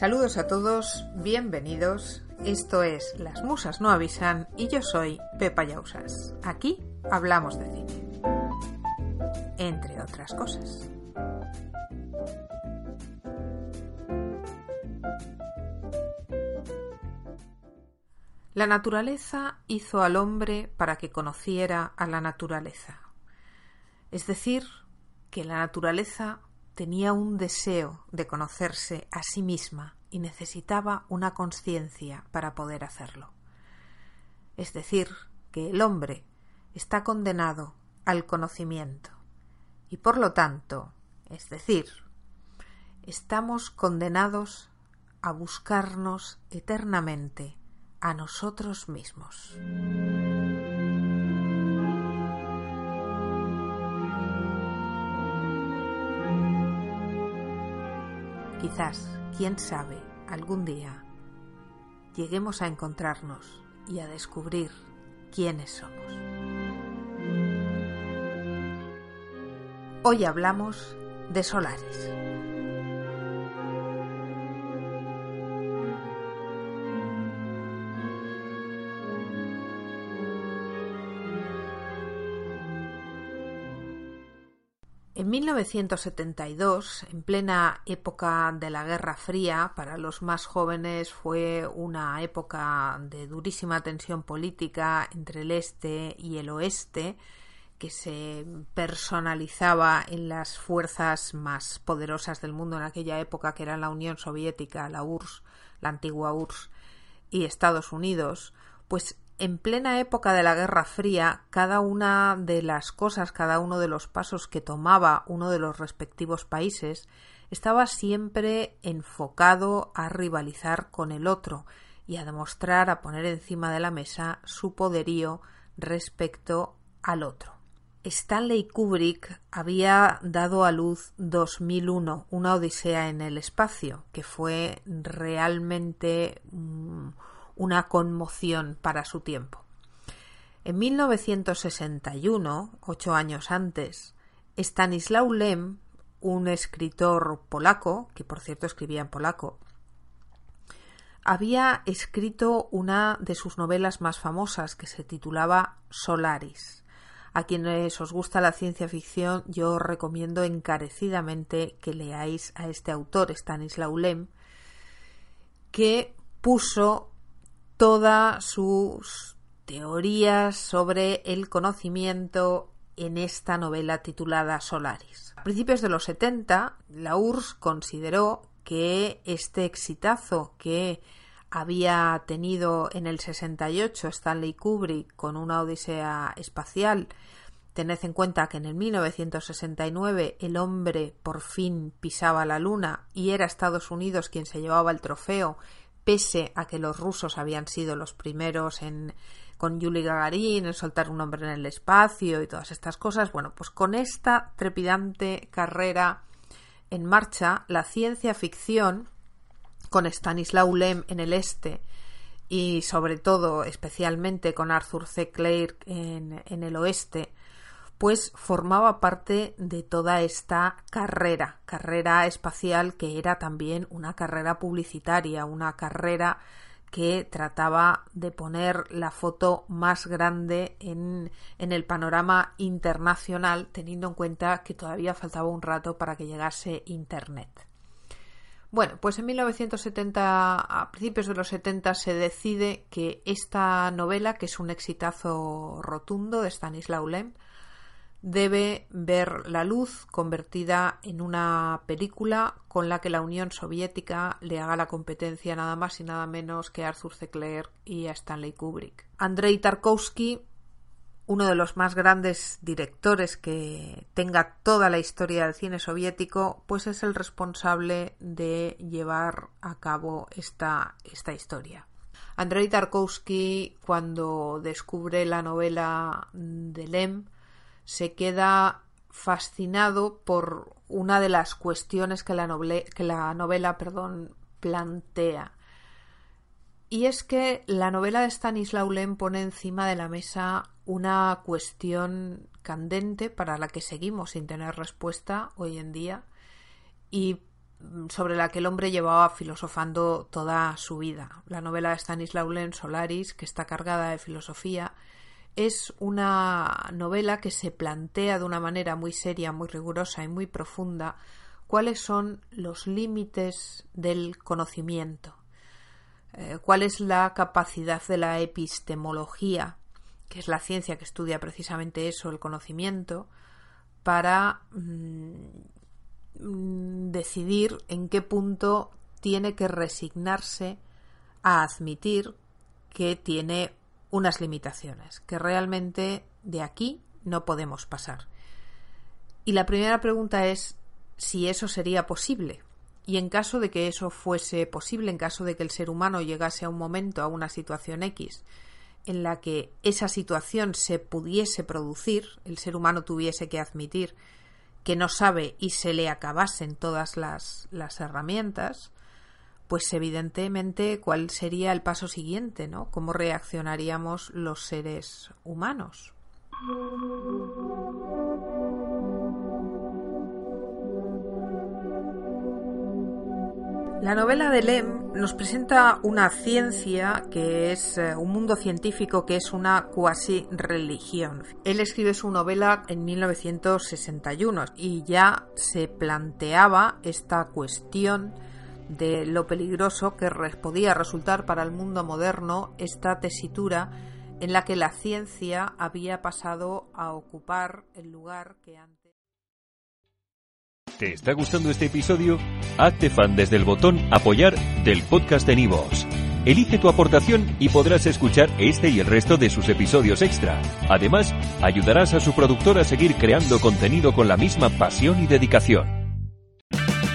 Saludos a todos, bienvenidos. Esto es Las Musas no avisan y yo soy Pepa Yausas. Aquí hablamos de cine. Entre otras cosas. La naturaleza hizo al hombre para que conociera a la naturaleza. Es decir, que la naturaleza tenía un deseo de conocerse a sí misma y necesitaba una conciencia para poder hacerlo. Es decir, que el hombre está condenado al conocimiento y por lo tanto, es decir, estamos condenados a buscarnos eternamente a nosotros mismos. Quizás, quién sabe, algún día lleguemos a encontrarnos y a descubrir quiénes somos. Hoy hablamos de Solaris. En 1972, en plena época de la Guerra Fría, para los más jóvenes fue una época de durísima tensión política entre el este y el oeste, que se personalizaba en las fuerzas más poderosas del mundo en aquella época, que eran la Unión Soviética, la URSS, la antigua URSS, y Estados Unidos, pues en plena época de la Guerra Fría, cada una de las cosas, cada uno de los pasos que tomaba uno de los respectivos países estaba siempre enfocado a rivalizar con el otro y a demostrar, a poner encima de la mesa su poderío respecto al otro. Stanley Kubrick había dado a luz 2001, una odisea en el espacio, que fue realmente mm, una conmoción para su tiempo. En 1961, ocho años antes, Stanislaw Lem, un escritor polaco, que por cierto escribía en polaco, había escrito una de sus novelas más famosas que se titulaba Solaris. A quienes os gusta la ciencia ficción, yo os recomiendo encarecidamente que leáis a este autor, Stanislaw Lem, que puso todas sus teorías sobre el conocimiento en esta novela titulada Solaris. A principios de los 70, la URSS consideró que este exitazo que había tenido en el 68 Stanley Kubrick con una odisea espacial, tened en cuenta que en el 1969 el hombre por fin pisaba la luna y era Estados Unidos quien se llevaba el trofeo pese a que los rusos habían sido los primeros en con Yuli Gagarin en soltar un hombre en el espacio y todas estas cosas, bueno, pues con esta trepidante carrera en marcha, la ciencia ficción con Stanislaw Lem en el este y sobre todo especialmente con Arthur C. Clarke en, en el oeste, pues formaba parte de toda esta carrera, carrera espacial que era también una carrera publicitaria, una carrera que trataba de poner la foto más grande en, en, el panorama internacional, teniendo en cuenta que todavía faltaba un rato para que llegase Internet. Bueno, pues en 1970, a principios de los 70, se decide que esta novela, que es un exitazo rotundo de Stanislaw Lem, debe ver la luz convertida en una película con la que la Unión Soviética le haga la competencia nada más y nada menos que a Arthur C. Clarke y a Stanley Kubrick. Andrei Tarkovsky, uno de los más grandes directores que tenga toda la historia del cine soviético, pues es el responsable de llevar a cabo esta, esta historia. Andrei Tarkovsky, cuando descubre la novela de Lem, se queda fascinado por una de las cuestiones que la, que la novela perdón, plantea. Y es que la novela de Stanislaw Lem pone encima de la mesa una cuestión candente para la que seguimos sin tener respuesta hoy en día y sobre la que el hombre llevaba filosofando toda su vida. La novela de Stanislaw Lem, Solaris, que está cargada de filosofía, es una novela que se plantea de una manera muy seria, muy rigurosa y muy profunda cuáles son los límites del conocimiento, eh, cuál es la capacidad de la epistemología, que es la ciencia que estudia precisamente eso, el conocimiento, para mm, mm, decidir en qué punto tiene que resignarse a admitir que tiene unas limitaciones, que realmente de aquí no podemos pasar. Y la primera pregunta es si eso sería posible. Y en caso de que eso fuese posible, en caso de que el ser humano llegase a un momento, a una situación X, en la que esa situación se pudiese producir, el ser humano tuviese que admitir que no sabe y se le acabasen todas las, las herramientas, pues evidentemente cuál sería el paso siguiente, ¿no? ¿Cómo reaccionaríamos los seres humanos? La novela de Lem nos presenta una ciencia que es eh, un mundo científico que es una cuasi religión. Él escribe su novela en 1961 y ya se planteaba esta cuestión de lo peligroso que podía resultar para el mundo moderno esta tesitura en la que la ciencia había pasado a ocupar el lugar que antes. ¿Te está gustando este episodio? Hazte fan desde el botón Apoyar del podcast de Nivos. Elige tu aportación y podrás escuchar este y el resto de sus episodios extra. Además, ayudarás a su productor a seguir creando contenido con la misma pasión y dedicación.